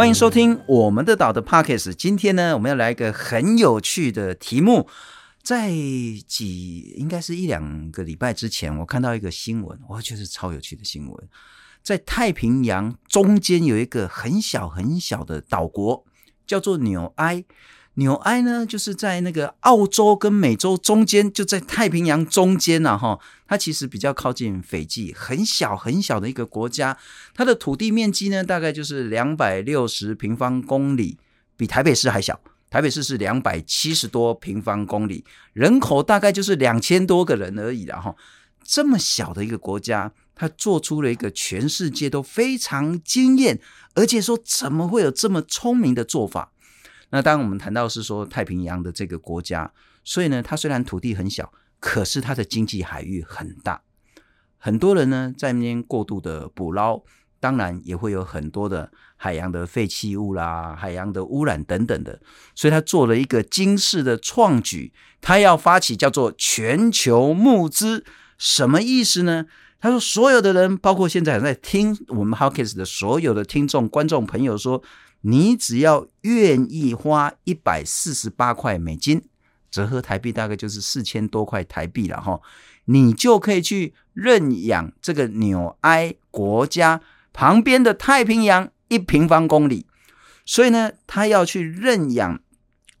欢迎收听我们的岛的 Pockets。今天呢，我们要来一个很有趣的题目。在几应该是一两个礼拜之前，我看到一个新闻，我觉得超有趣的新闻。在太平洋中间有一个很小很小的岛国，叫做纽埃。纽埃呢，就是在那个澳洲跟美洲中间，就在太平洋中间呐，哈，它其实比较靠近斐济，很小很小的一个国家。它的土地面积呢，大概就是两百六十平方公里，比台北市还小。台北市是两百七十多平方公里，人口大概就是两千多个人而已了，哈。这么小的一个国家，它做出了一个全世界都非常惊艳，而且说怎么会有这么聪明的做法？那当，我们谈到是说太平洋的这个国家，所以呢，它虽然土地很小，可是它的经济海域很大，很多人呢在那边过度的捕捞，当然也会有很多的海洋的废弃物啦、海洋的污染等等的，所以他做了一个惊世的创举，他要发起叫做全球募资，什么意思呢？他说所有的人，包括现在还在听我们 Podcast 的所有的听众、观众朋友说。你只要愿意花一百四十八块美金，折合台币大概就是四千多块台币了哈，你就可以去认养这个纽埃国家旁边的太平洋一平方公里。所以呢，他要去认养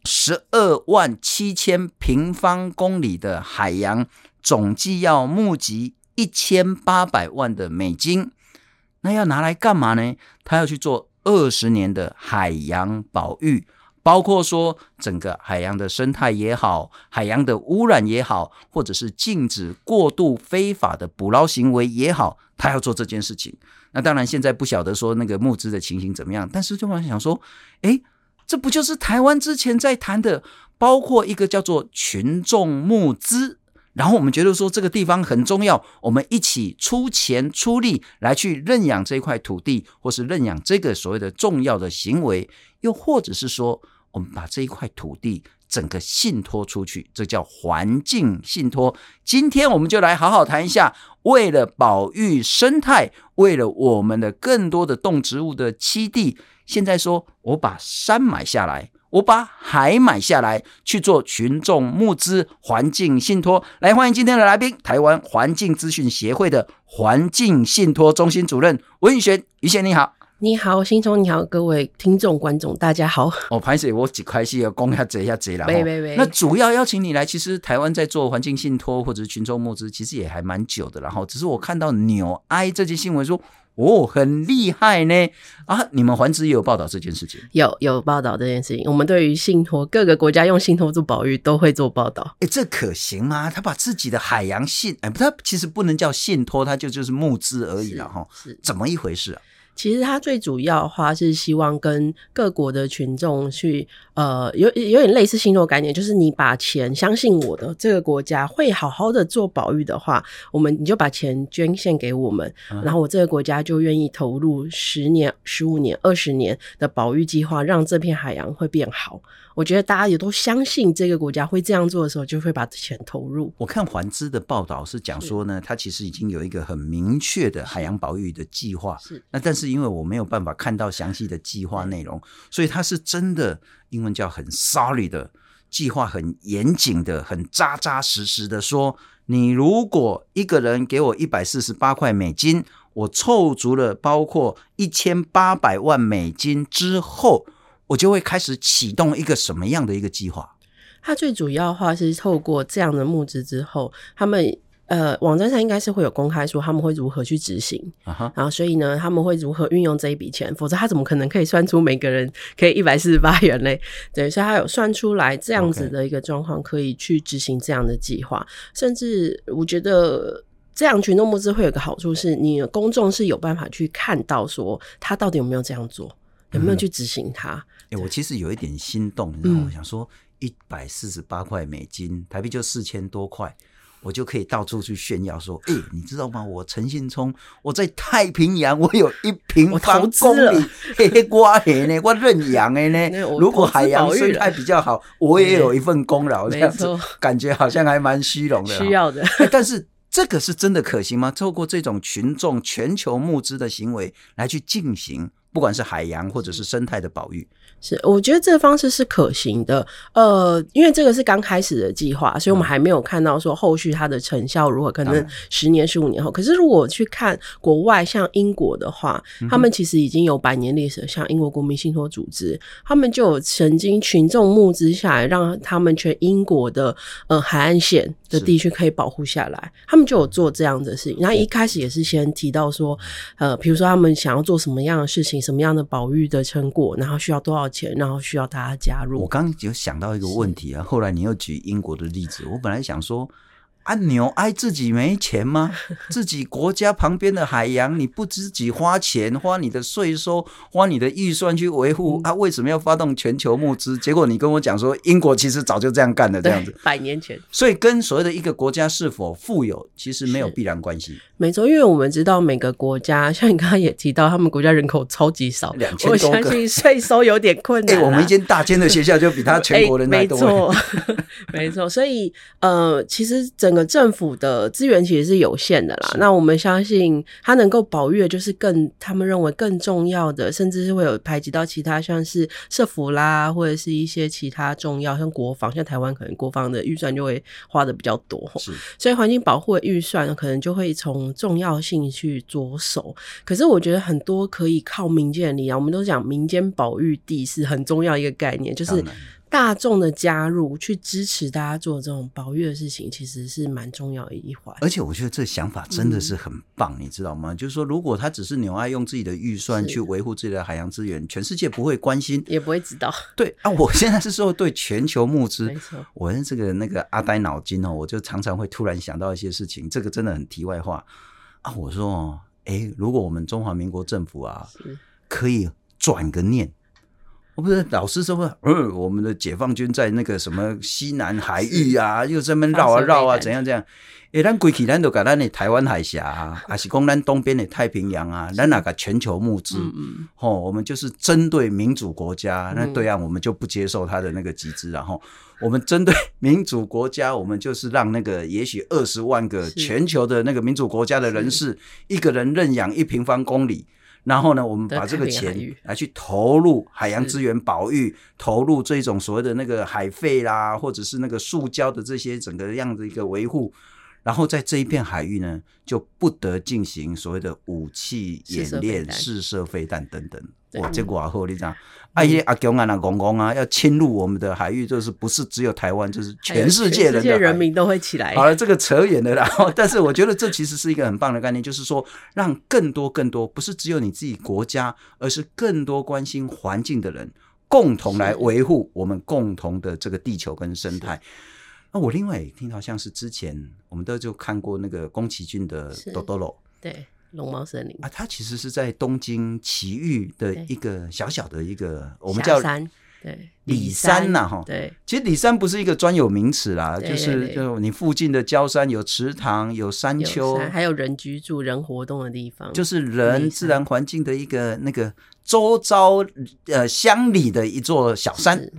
十二万七千平方公里的海洋，总计要募集一千八百万的美金。那要拿来干嘛呢？他要去做。二十年的海洋保育，包括说整个海洋的生态也好，海洋的污染也好，或者是禁止过度非法的捕捞行为也好，他要做这件事情。那当然现在不晓得说那个募资的情形怎么样，但是就想想说，诶，这不就是台湾之前在谈的，包括一个叫做群众募资。然后我们觉得说这个地方很重要，我们一起出钱出力来去认养这块土地，或是认养这个所谓的重要的行为，又或者是说我们把这一块土地整个信托出去，这叫环境信托。今天我们就来好好谈一下，为了保育生态，为了我们的更多的动植物的栖地，现在说我把山买下来。我把海买下来去做群众募资环境信托，来欢迎今天的来宾，台湾环境资讯协会的环境信托中心主任文宇璇，宇璇你好，你好，新聪你好，各位听众观众大家好。哦，拍摄我几开心要讲一下这一下这了，喂喂喂，那主要邀请你来，其实台湾在做环境信托或者是群众募资，其实也还蛮久的，然后只是我看到纽埃这件新闻说。哦，很厉害呢！啊，你们环资也有报道这件事情？有有报道这件事情。我们对于信托，各个国家用信托做保育，都会做报道。哎，这可行吗？他把自己的海洋信，哎，他其实不能叫信托，他就就是募资而已了哈。是，怎么一回事啊？其实它最主要的话是希望跟各国的群众去，呃，有有点类似信托概念，就是你把钱相信我的这个国家会好好的做保育的话，我们你就把钱捐献给我们，嗯、然后我这个国家就愿意投入十年、十五年、二十年的保育计划，让这片海洋会变好。我觉得大家也都相信这个国家会这样做的时候，就会把钱投入。我看环资的报道是讲说呢，它其实已经有一个很明确的海洋保育的计划。是，那但是因为我没有办法看到详细的计划内容，所以它是真的，英文叫很 solid 的计划，很严谨的，很扎扎实实的说，你如果一个人给我一百四十八块美金，我凑足了包括一千八百万美金之后。我就会开始启动一个什么样的一个计划？它最主要的话是透过这样的募资之后，他们呃网站上应该是会有公开说他们会如何去执行，uh -huh. 然后所以呢他们会如何运用这一笔钱，否则他怎么可能可以算出每个人可以一百四十八元嘞？对，所以他有算出来这样子的一个状况，可以去执行这样的计划。甚至我觉得这样群众募资会有个好处是，你公众是有办法去看到说他到底有没有这样做，有没有去执行它。嗯哎、欸，我其实有一点心动，你知道吗？我想说一百四十八块美金，台币就四千多块，我就可以到处去炫耀说：“哎、欸，你知道吗？我陈信聪，我在太平洋，我有一平方公里，嘿嘿，我嘿呢，我认养的呢。如果海洋生态比较好，我也有一份功劳，这样子感觉好像还蛮虚荣的。需要的，但是这个是真的可行吗？透过这种群众全球募资的行为来去进行。不管是海洋或者是生态的保育。是，我觉得这个方式是可行的。呃，因为这个是刚开始的计划，所以我们还没有看到说后续它的成效如何，可能十年、十五年后。可是如果去看国外，像英国的话，他们其实已经有百年历史，像英国国民信托组织，他们就有曾经群众募资下来，让他们全英国的呃海岸线的地区可以保护下来。他们就有做这样的事情。然后一开始也是先提到说，呃，比如说他们想要做什么样的事情，什么样的保育的成果，然后需要多少钱，然后需要大家加入。我刚刚有想到一个问题啊，后来你又举英国的例子，我本来想说。啊，牛爱自己没钱吗？自己国家旁边的海洋，你不自己花钱，花你的税收，花你的预算去维护，啊，为什么要发动全球募资？结果你跟我讲说，英国其实早就这样干了，这样子，百年前。所以跟所谓的一个国家是否富有，其实没有必然关系。没错，因为我们知道每个国家，像你刚刚也提到，他们国家人口超级少，两千多个，我相信税收有点困难。哎、欸，我们一间大间的学校就比他全国人还多。欸、没错，没错。所以呃，其实整个政府的资源其实是有限的啦。那我们相信，它能够保育的就是更他们认为更重要的，甚至是会有排挤到其他，像是社福啦，或者是一些其他重要，像国防，像台湾可能国防的预算就会花的比较多。是，所以环境保护的预算可能就会从。重要性去着手，可是我觉得很多可以靠民间的力量。我们都讲民间保育地是很重要一个概念，就是大众的加入去支持大家做这种保育的事情，其实是蛮重要的一环。而且我觉得这想法真的是很棒，嗯、你知道吗？就是说，如果他只是纽爱用自己的预算去维护自己的海洋资源，全世界不会关心，也不会知道。对啊，我现在是说对全球募资，没错。我的这个那个阿呆脑筋哦，我就常常会突然想到一些事情，这个真的很题外话。啊，我说哦，哎，如果我们中华民国政府啊，可以转个念，我不是老是说，嗯，我们的解放军在那个什么西南海域啊，又这么绕啊绕啊，怎样怎样？哎，咱归去咱都搞咱的台湾海峡啊，还是讲咱东边的太平洋啊，咱那个全球募资，嗯吼、哦，我们就是针对民主国家，那对岸我们就不接受他的那个集资，然后我们针对民主国家，我们就是让那个也许二十万个全球的那个民主国家的人士，一个人认养一平方公里，然后呢，我们把这个钱来去投入海洋资源保育，投入这种所谓的那个海废啦，或者是那个塑胶的这些整个样子一个维护。然后在这一片海域呢，就不得进行所谓的武器演练、试射飞弹等等。哇，结果啊，后你讲，阿耶阿公啊，那公公啊，要侵入我们的海域，就是不是只有台湾，就是全世界人的人民都会起来。好了，这个扯远了。然后，但是我觉得这其实是一个很棒的概念，就是说，让更多更多，不是只有你自己国家，而是更多关心环境的人，共同来维护我们共同的这个地球跟生态。那我另外也听到，像是之前我们都就看过那个宫崎骏的《多多罗》，对，龙猫森林啊，它其实是在东京埼玉的一个小小的一个我们叫山，对，里山呐，哈，对，其实里山不是一个专有名词啦，就是就你附近的郊山有池塘、有山丘，还有人居住、人活动的地方，就是人自然环境的一个那个周遭呃乡里的一座小山。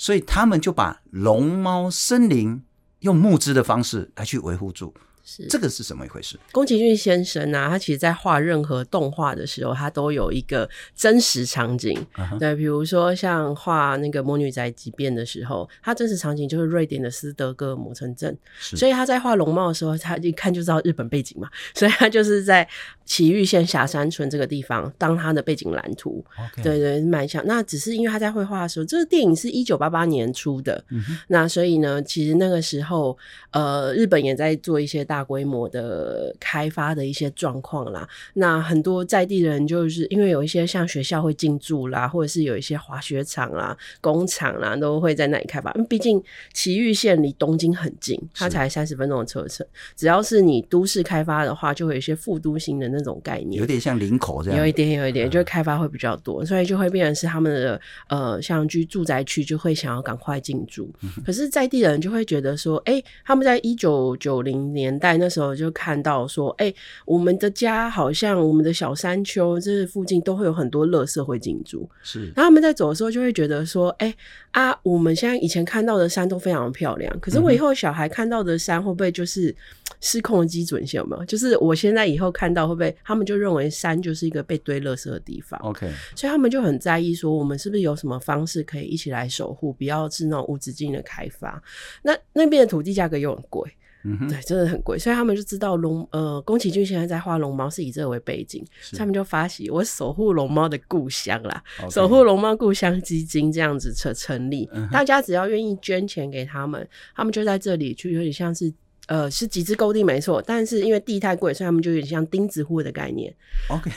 所以他们就把龙猫森林用募资的方式来去维护住。是这个是什么一回事？宫崎骏先生啊，他其实在画任何动画的时候，他都有一个真实场景。Uh -huh. 对，比如说像画那个《魔女宅急便》的时候，他真实场景就是瑞典的斯德哥尔摩城镇。所以他在画龙猫的时候，他一看就知道日本背景嘛，所以他就是在埼玉县霞山村这个地方当他的背景蓝图。对对，蛮像。那只是因为他在绘画的时候，这个电影是一九八八年出的。Uh. 那所以呢，其实那个时候，呃，日本也在做一些大。大规模的开发的一些状况啦，那很多在地人就是因为有一些像学校会进驻啦，或者是有一些滑雪场啦、工厂啦，都会在那里开发。毕竟埼玉县离东京很近，它才三十分钟的车程。只要是你都市开发的话，就会有一些副都心的那种概念，有点像林口这样，有一点，有一点，就开发会比较多，所以就会变成是他们的呃，像居住宅区就会想要赶快进驻。可是在地人就会觉得说，哎、欸，他们在一九九零年。代那时候就看到说，哎、欸，我们的家好像我们的小山丘，这附近都会有很多垃圾会进驻。是，然后他们在走的时候就会觉得说，哎、欸、啊，我们现在以前看到的山都非常漂亮，可是我以后小孩看到的山会不会就是失控的基准线？有没有？就是我现在以后看到会不会，他们就认为山就是一个被堆垃圾的地方？OK，所以他们就很在意说，我们是不是有什么方式可以一起来守护，不要是那种无止境的开发。那那边的土地价格又很贵。嗯，对，真的很贵，所以他们就知道龙呃，宫崎骏现在在画龙猫是以这个为背景，所以他们就发起我守护龙猫的故乡啦守护龙猫故乡基金这样子成成立，嗯，大家只要愿意捐钱给他们，他们就在这里就有点像是呃是集资购地没错，但是因为地太贵，所以他们就有点像钉子户的概念，OK，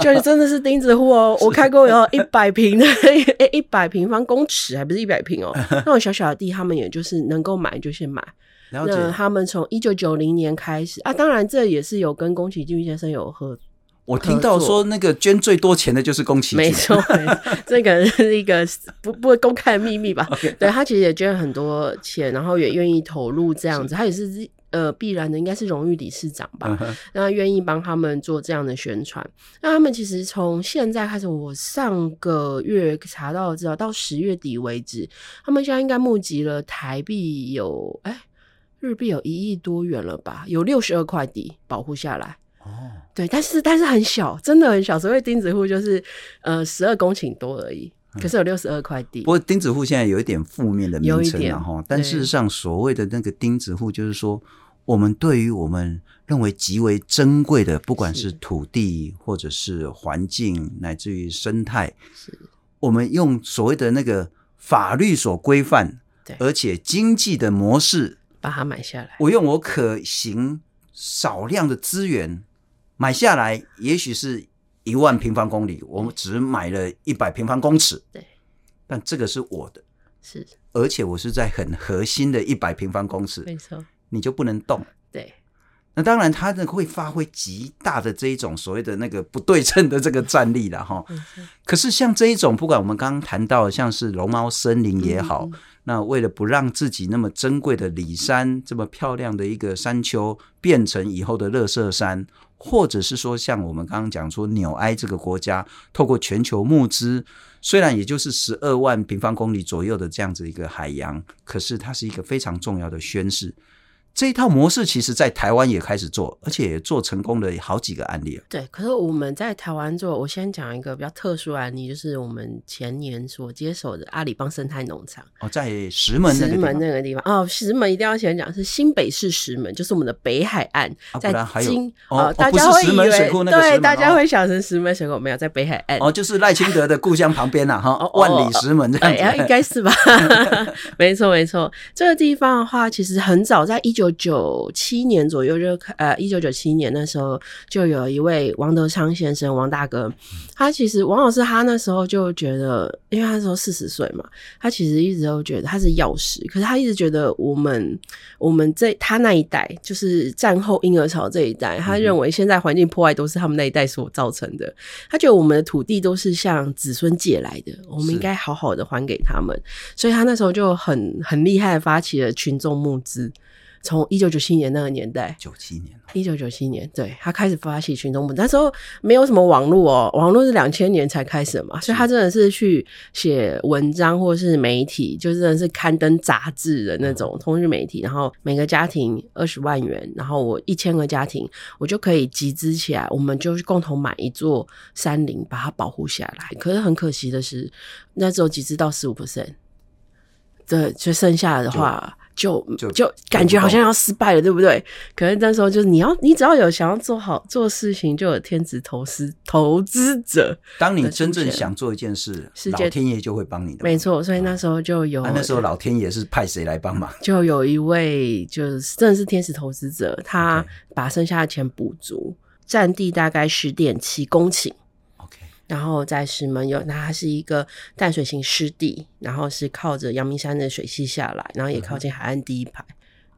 就是真的是钉子户哦，我开过有一百平的 一百平方公尺，还不是一百平哦，那种小小的地，他们也就是能够买就先买。那他们从一九九零年开始啊，当然这也是有跟宫崎骏先生有合。我听到说那个捐最多钱的就是宫崎骏，没错，这个是一个不不会公开的秘密吧. 对，他其实也捐了很多钱，然后也愿意投入这样子，他也是呃必然的，应该是荣誉理事长吧？那愿意帮他们做这样的宣传。那他们其实从现在开始，我上个月查到知道到十月底为止，他们现在应该募集了台币有哎。日币有一亿多元了吧？有六十二块地保护下来。哦，对，但是但是很小，真的很小。所谓钉子户就是呃十二公顷多而已，可是有六十二块地。不过钉子户现在有一点负面的名称了哈。但事实上，所谓的那个钉子户，就是说我们对于我们认为极为珍贵的，不管是土地或者是环境，乃至于生态，是我们用所谓的那个法律所规范，对，而且经济的模式。把它买下来，我用我可行少量的资源买下来，也许是一万平方公里，我们只买了一百平方公尺，对，但这个是我的，是，而且我是在很核心的一百平方公尺，没错，你就不能动，对。那当然，它呢会发挥极大的这一种所谓的那个不对称的这个战力了哈。可是像这一种，不管我们刚刚谈到像是龙猫森林也好，嗯嗯，那为了不让自己那么珍贵的里山这么漂亮的一个山丘变成以后的乐色山，或者是说像我们刚刚讲说纽埃这个国家透过全球募资，虽然也就是十二万平方公里左右的这样子一个海洋，可是它是一个非常重要的宣示。这一套模式其实，在台湾也开始做，而且也做成功的好几个案例了。对，可是我们在台湾做，我先讲一个比较特殊案例，就是我们前年所接手的阿里邦生态农场。哦，在石门。石门那个地方哦，石门一定要先讲，是新北市石门，就是我们的北海岸，啊、在金哦，哦，大家会以为对，大家会想成石门水库，没有在北海岸哦，就是赖清德的故乡旁边呐，哈，万里石门这样子，哎、应该是吧？没错，没错，这个地方的话，其实很早，在一九九七年左右就呃，一九九七年那时候就有一位王德昌先生，王大哥，他其实王老师他那时候就觉得，因为他那时候四十岁嘛，他其实一直都觉得他是药师，可是他一直觉得我们我们这他那一代就是战后婴儿潮这一代，他认为现在环境破坏都是他们那一代所造成的，他觉得我们的土地都是向子孙借来的，我们应该好好的还给他们，所以他那时候就很很厉害的发起了群众募资。从一九九七年那个年代，九七年，一九九七年，对，他开始发起群众募，那时候没有什么网络哦，网络是两千年才开始嘛，所以他真的是去写文章或是媒体，就真的是刊登杂志的那种通讯媒体，然后每个家庭二十万元，然后我一千个家庭，我就可以集资起来，我们就共同买一座山林，把它保护下来。可是很可惜的是，那时候集资到十五 percent，对，就剩下的话。就就就感觉好像要失败了，对不对？可是那时候就是你要，你只要有想要做好做事情，就有天职投资投资者。当你真正想做一件事，老天爷就会帮你的。没错，所以那时候就有。啊、那时候老天爷是派谁来帮忙？就有一位就是真的是天使投资者，他把剩下的钱补足，占地大概十点七公顷。然后在石门有，那它是一个淡水型湿地，然后是靠着阳明山的水系下来，然后也靠近海岸第一排，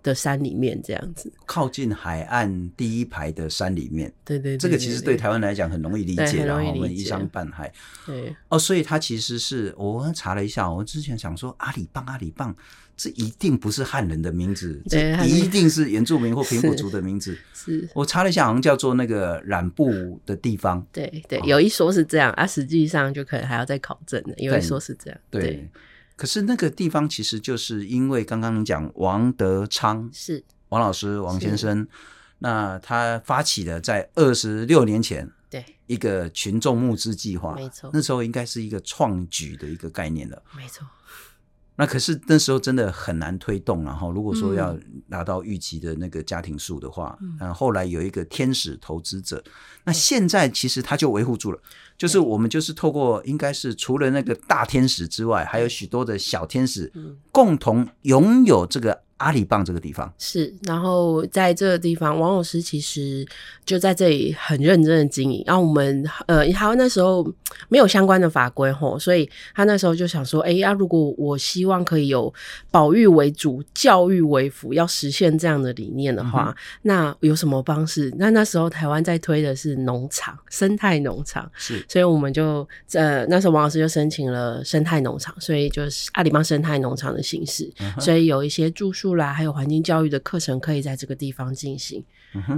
的山里面这样子，靠近海岸第一排的山里面。对对，对，对，对，这个其实对台湾来讲很容易理解，然后我们依山傍海。对哦，所以它其实是我查了一下，我之前想说阿里棒阿里棒，这一定不是汉人的名字，这一定是原住民或平埔族的名字。是，是我查了一下，好像叫做那个染布的地方。对对，有一说是这样，啊，实际上就可能还要再考证的，有一说是这样。对。对可是那个地方其实就是因为刚刚你讲王德昌是王老师王先生，那他发起了在二十六年前对一个群众募资计划，没错，那时候应该是一个创举的一个概念了，没错。那可是那时候真的很难推动，然后如果说要拿到预期的那个家庭数的话，嗯，后来有一个天使投资者，那现在其实他就维护住了，就是我们就是透过应该是除了那个大天使之外，还有许多的小天使，共同拥有这个。阿里棒这个地方是，然后在这个地方，王老师其实就在这里很认真的经营。然后我们呃，他那时候没有相关的法规吼，所以他那时候就想说，哎呀，如果我希望可以有保育为主、教育为辅，要实现这样的理念的话，嗯、那有什么方式？那那时候台湾在推的是农场、生态农场，是，所以我们就呃那时候王老师就申请了生态农场，所以就是阿里棒生态农场的形式，嗯、所以有一些住宿。来，还有环境教育的课程可以在这个地方进行。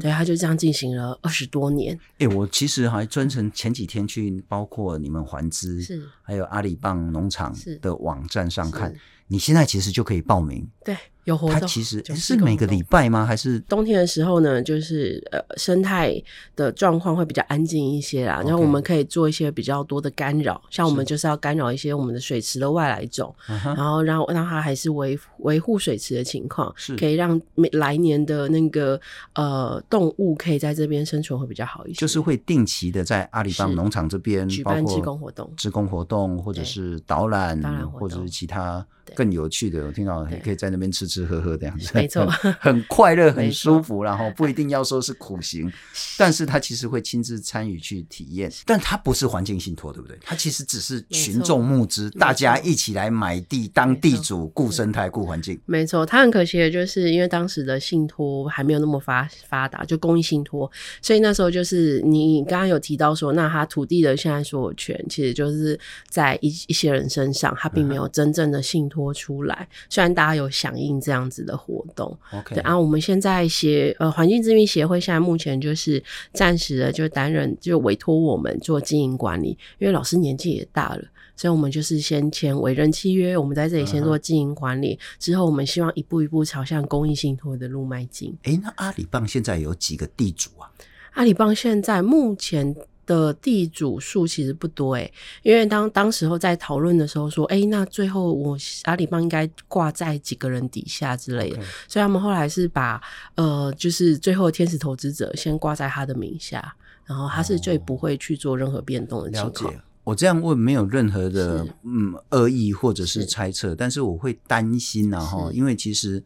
对，他就这样进行了二十多年。哎、欸，我其实还专程前几天去，包括你们环资是，还有阿里棒农场的网站上看，你现在其实就可以报名。对。有活动，它其实是每个礼拜吗？还是冬天的时候呢？就是呃，生态的状况会比较安静一些啦。然后我们可以做一些比较多的干扰，像我们就是要干扰一些我们的水池的外来种，然后让让它还是维维护水池的情况，是可以让每来年的那个呃动物可以在这边生存会比较好一些。就是会定期的在阿里棒农场这边举办志工活动、志工活动或者是导览，或者是其他更有趣的。我听到可以在那边吃。吃喝喝这样子，没错，很快乐，很舒服，然后不一定要说是苦行，但是他其实会亲自参与去体验，但他不是环境信托，对不对？他其实只是群众募资，大家一起来买地当地主，顾生态、顾环境。没错，他很可惜的就是因为当时的信托还没有那么发发达，就公益信托，所以那时候就是你刚刚有提到说，那他土地的现在所有权其实就是在一一些人身上，他并没有真正的信托出来。虽然大家有响应。这样子的活动，OK，对啊，我们现在协呃环境资讯协会现在目前就是暂时的就担任就委托我们做经营管理，因为老师年纪也大了，所以我们就是先签委任契约，我们在这里先做经营管理，uh. 之后我们希望一步一步朝向公益信托的路迈进。哎，那阿里棒现在有几个地主啊？阿里棒现在目前。的地主数其实不多诶，因为当当时候在讨论的时候说，诶，那最后我阿里棒应该挂在几个人底下之类的.所以他们后来是把呃，就是最后天使投资者先挂在他的名下，然后他是最不会去做任何变动的情况。哦，了解。我这样问没有任何的嗯恶意或者是猜测，是但是我会担心呐哈，因为其实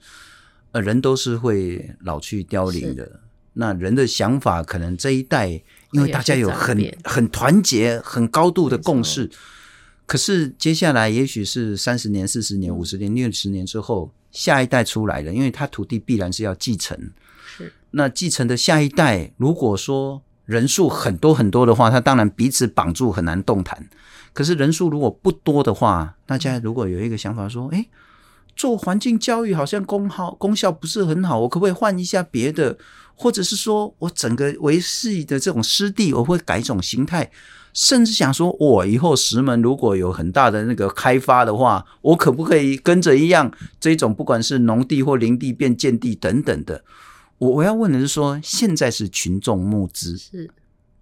呃人都是会老去凋零的，那人的想法可能这一代。因为大家有很很团结、很高度的共识，可是接下来也许是三十年、四十年、五十年、六十年之后，下一代出来了，因为他土地必然是要继承。是，那继承的下一代，如果说人数很多很多的话，他当然彼此绑住很难动弹。可是人数如果不多的话，大家如果有一个想法说，诶，做环境教育好像功耗功效不是很好，我可不可以换一下别的？或者是说我整个维系的这种湿地，我会改一种形态，甚至想说，我以后石门如果有很大的那个开发的话，我可不可以跟着一样，这种不管是农地或林地变建地等等的？我我要问的是说，现在是群众募资，是，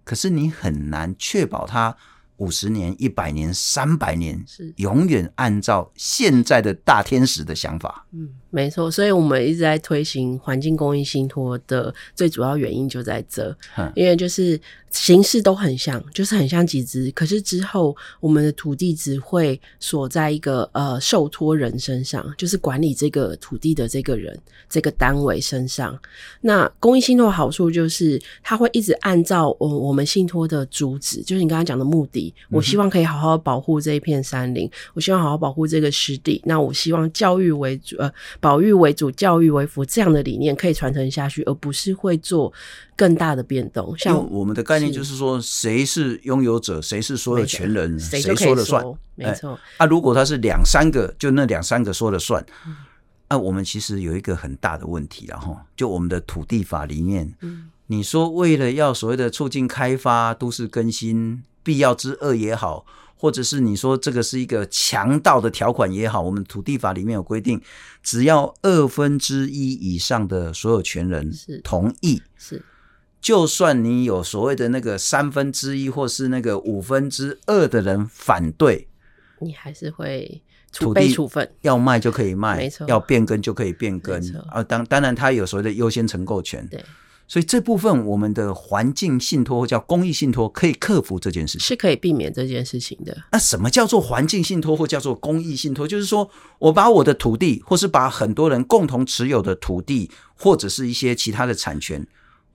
可是你很难确保它五十年、一百年、三百年是永远按照现在的大天使的想法。嗯。没错，所以我们一直在推行环境公益信托的最主要原因就在这，因为就是形式都很像，就是很像集资，可是之后我们的土地只会锁在一个呃受托人身上，就是管理这个土地的这个人这个单位身上。那公益信托好处就是它会一直按照我我们信托的主旨，就是你刚才讲的目的，地，我希望可以好好保护这一片山林，我希望好好保护这个湿地。那我希望教育为主，呃，保育为主，教育为辅，这样的理念可以传承下去，而不是会做更大的变动。像我们的概念就是说，谁是拥有者，谁是所有权人，谁说了算？没错。哎、啊，如果他是两三个，就那两三个说了算。嗯啊，我们其实有一个很大的问题，然后就我们的土地法里面，嗯，你说为了要所谓的促进开发、都市更新、必要之恶也好，或者是你说这个是一个强盗的条款也好，我们土地法里面有规定，只要二分之一以上的所有权人同意，是，是，就算你有所谓的那个三分之一或是那个五分之二的人反对，你还是会。土地处分要卖就可以卖，没错，要变更就可以变更啊。当当然，他有所谓的优先承购权。对，所以这部分我们的环境信托或叫公益信托可以克服这件事情，是可以避免这件事情的。那什么叫做环境信托或叫做公益信托？就是说我把我的土地，或是把很多人共同持有的土地，或者是一些其他的产权，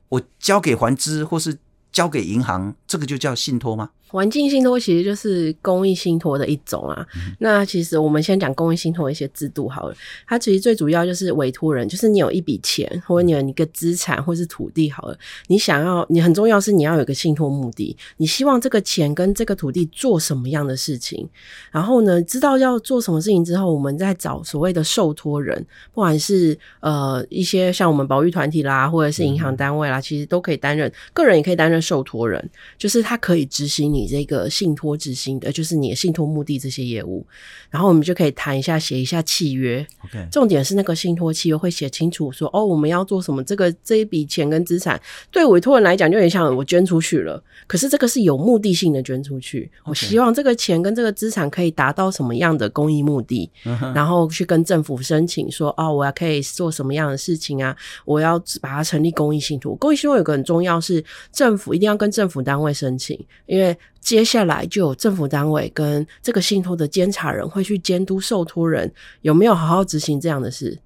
我交给环资或是交给银行，这个就叫信托吗？环境信托其实就是公益信托的一种啊。嗯、那其实我们先讲公益信托一些制度好了。它其实最主要就是委托人，就是你有一笔钱，或者你有一个资产，或是土地好了。你想要，你很重要是你要有个信托目的。你希望这个钱跟这个土地做什么样的事情？然后呢，知道要做什么事情之后，我们再找所谓的受托人，不管是呃一些像我们保育团体啦，或者是银行单位啦，嗯、其实都可以担任。个人也可以担任受托人，就是他可以执行你。你这个信托执行的，就是你的信托目的这些业务，然后我们就可以谈一下，写一下契约。OK，重点是那个信托契约会写清楚说，哦，我们要做什么？这个这一笔钱跟资产，对委托人来讲，就有点像我捐出去了。可是这个是有目的性的捐出去.我希望这个钱跟这个资产可以达到什么样的公益目的，uh -huh. 然后去跟政府申请说，哦，我要可以做什么样的事情啊？我要把它成立公益信托。公益信托有个很重要是，政府一定要跟政府单位申请，因为。接下来就有政府单位跟这个信托的监察人会去监督受托人有没有好好执行这样的事，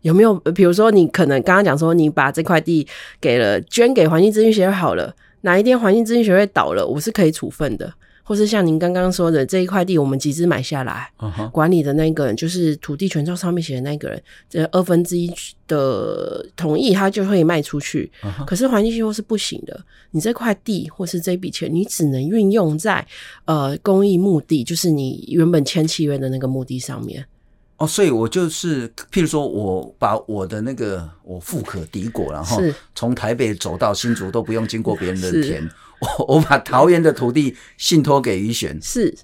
有没有？比如说，你可能刚刚讲说，你把这块地给了捐给环境咨询协会好了，哪一天环境咨询协会倒了，我是可以处分的。或是像您刚刚说的这一块地，我们集资买下来，uh -huh. 管理的那个人就是土地权状上面写的那个人，这二分之一的同意，他就会卖出去。Uh -huh. 可是环境信托是不行的，你这块地或是这笔钱，你只能运用在呃公益目的，就是你原本签契约的那个目的上面。哦，所以我就是，譬如说，我把我的那个我富可敌国，然后从台北走到新竹都不用经过别人的田。我 我把桃园的土地信托给于璇，是，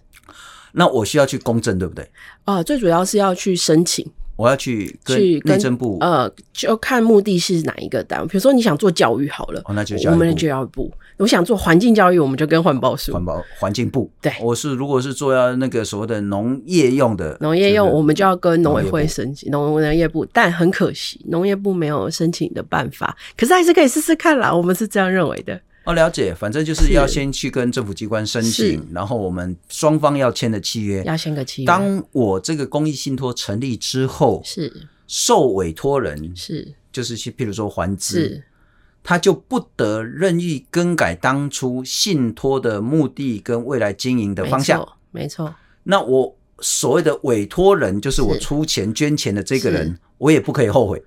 那我需要去公证，对不对？啊、呃，最主要是要去申请，我要去去内政部，呃，就看目的是哪一个单位。比如说你想做教育好了，哦，那就我们的教育部；我想做环境教育，我们就跟环保署、环保环境部。对，我是如果是做要那个所谓的农业用的，农业用，我们就要跟农委会申请农农业部。但很可惜，农业部没有申请的办法，可是还是可以试试看啦。我们是这样认为的。哦，了解，反正就是要先去跟政府机关申请，然后我们双方要签的契约，要签个契约。当我这个公益信托成立之后，是受委托人是就是去，譬如说还资，他就不得任意更改当初信托的目的跟未来经营的方向。没错，没错。那我所谓的委托人，就是我出钱捐钱的这个人，我也不可以后悔。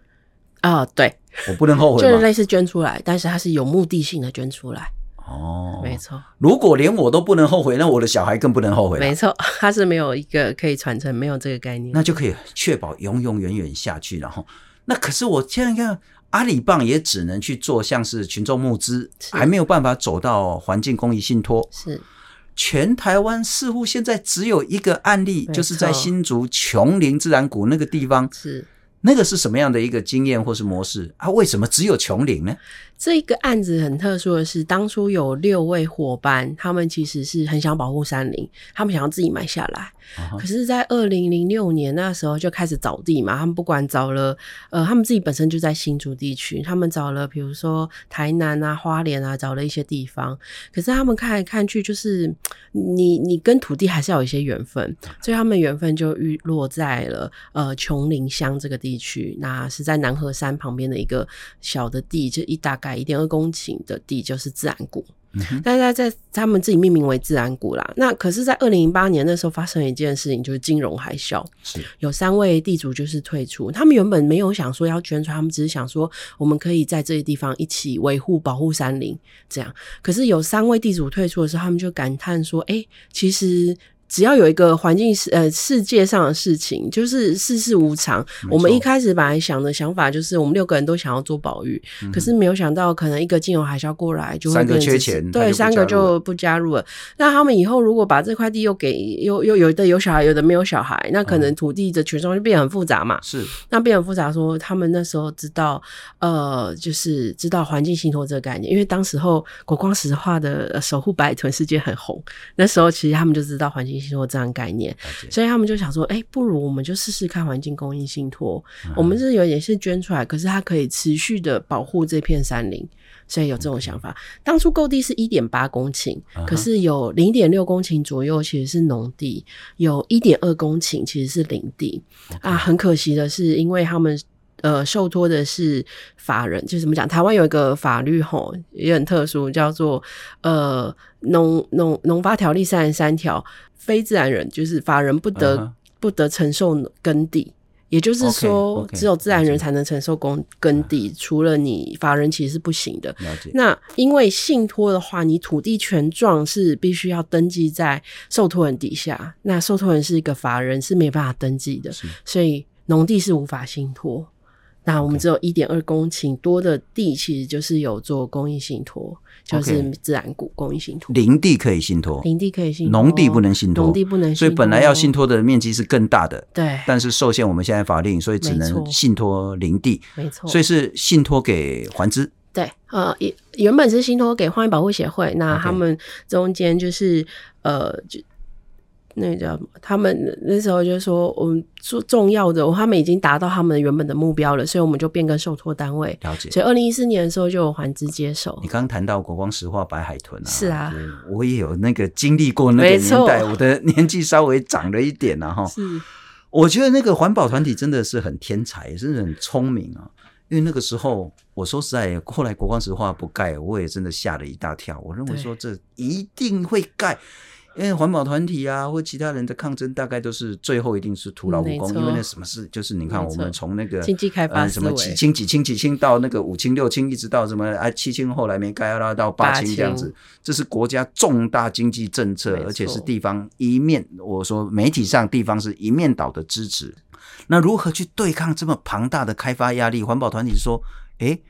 啊、哦，对，我不能后悔，就是类似捐出来，但是它是有目的性的捐出来。哦，没错。如果连我都不能后悔，那我的小孩更不能后悔。没错，它是没有一个可以传承，没有这个概念，那就可以确保永永远远下去。然后，那可是我现在看阿里棒也只能去做像是群众募资，还没有办法走到环境公益信托。是，全台湾似乎现在只有一个案例，就是在新竹琼林自然谷那个地方。是。那个是什么样的一个经验或是模式啊？为什么只有琼林呢？这个案子很特殊的是，当初有六位伙伴，他们其实是很想保护山林，他们想要自己买下来。Uh -huh. 可是，在二零零六年那时候就开始找地嘛，他们不管找了，呃，他们自己本身就在新竹地区，他们找了，比如说台南啊、花莲啊，找了一些地方。可是他们看来看去，就是你你跟土地还是要有一些缘分，所以他们缘分就遇落在了呃琼林乡这个地区，那是在南河山旁边的一个小的地，就一大概一点二公顷的地，就是自然谷。嗯、但是在在他们自己命名为自然股啦。那可是，在二零零八年那时候发生了一件事情，就是金融海啸，是有三位地主就是退出。他们原本没有想说要捐出，他们只是想说我们可以在这些地方一起维护保护山林这样。可是有三位地主退出的时候，他们就感叹说：“哎、欸，其实。”只要有一个环境世呃世界上的事情，就是世事无常。我们一开始本来想的想法就是，我们六个人都想要做保育，嗯，可是没有想到，可能一个金融海啸过来，就会三个缺钱，对，三个就不加入了。那他们以后如果把这块地又给又又有的有小孩，有的没有小孩，那可能土地的权状就变得很复杂嘛。是，那变得很复杂。说他们那时候知道，呃，就是知道环境信托这个概念，因为当时候国光石化的守护白豚事件很红，那时候其实他们就知道环境。信托这样概念，所以他们就想说，哎、欸，不如我们就试试看环境公益信托。我们是有点是捐出来，可是它可以持续的保护这片山林，所以有这种想法。当初购地是一点八公顷，可是有零点六公顷左右其实是农地，有一点二公顷其实是林地啊。很可惜的是，因为他们。呃，受托的是法人，就是怎么讲？台湾有一个法律吼，也很特殊，叫做呃农农农发条例三十三条，非自然人就是法人不得、uh -huh. 不得承受耕地，也就是说，okay, okay, 只有自然人才能承受耕耕地，uh. 除了你法人其实是不行的。那因为信托的话，你土地权状是必须要登记在受托人底下，那受托人是一个法人是没办法登记的，所以农地是无法信托。那我们只有一点二公顷多的地，其实就是有做公益信托，就是自然股公益信托。林地可以信托，林地可以信托，农地不能信托，农地不能信托。所以本来要信托的面积是更大的，对。但是受限我们现在法令，所以只能信托林地，没错。所以是信托给环资，对，呃，原本是信托给荒野保护协会，那他们中间就是呃就。那个叫他们那时候就说，我们做重要的，他们已经达到他们原本的目标了，所以我们就变更受托单位。了解。所以二零一四年的时候就有环资接手。你刚刚谈到国光石化白海豚啊，是啊，我也有那个经历过那个年代，我的 年纪稍微长了一点啊哈。是。我觉得那个环保团体真的是很天才，真的很聪明啊。因为那个时候，我说实在，后来国光石化不盖，我也真的吓了一大跳。我认为说这一定会盖。因为环保团体啊，或其他人的抗争，大概都是最后一定是徒劳无功。因为那什么事，就是你看，我们从那个经济开发、呃、什么几清几清几清到那个五清六清，一直到什么啊七清，后来没盖，要到八清这样子。这是国家重大经济政策，而且是地方一面，我说媒体上地方是一面倒的支持。那如何去对抗这么庞大的开发压力？环保团体说，诶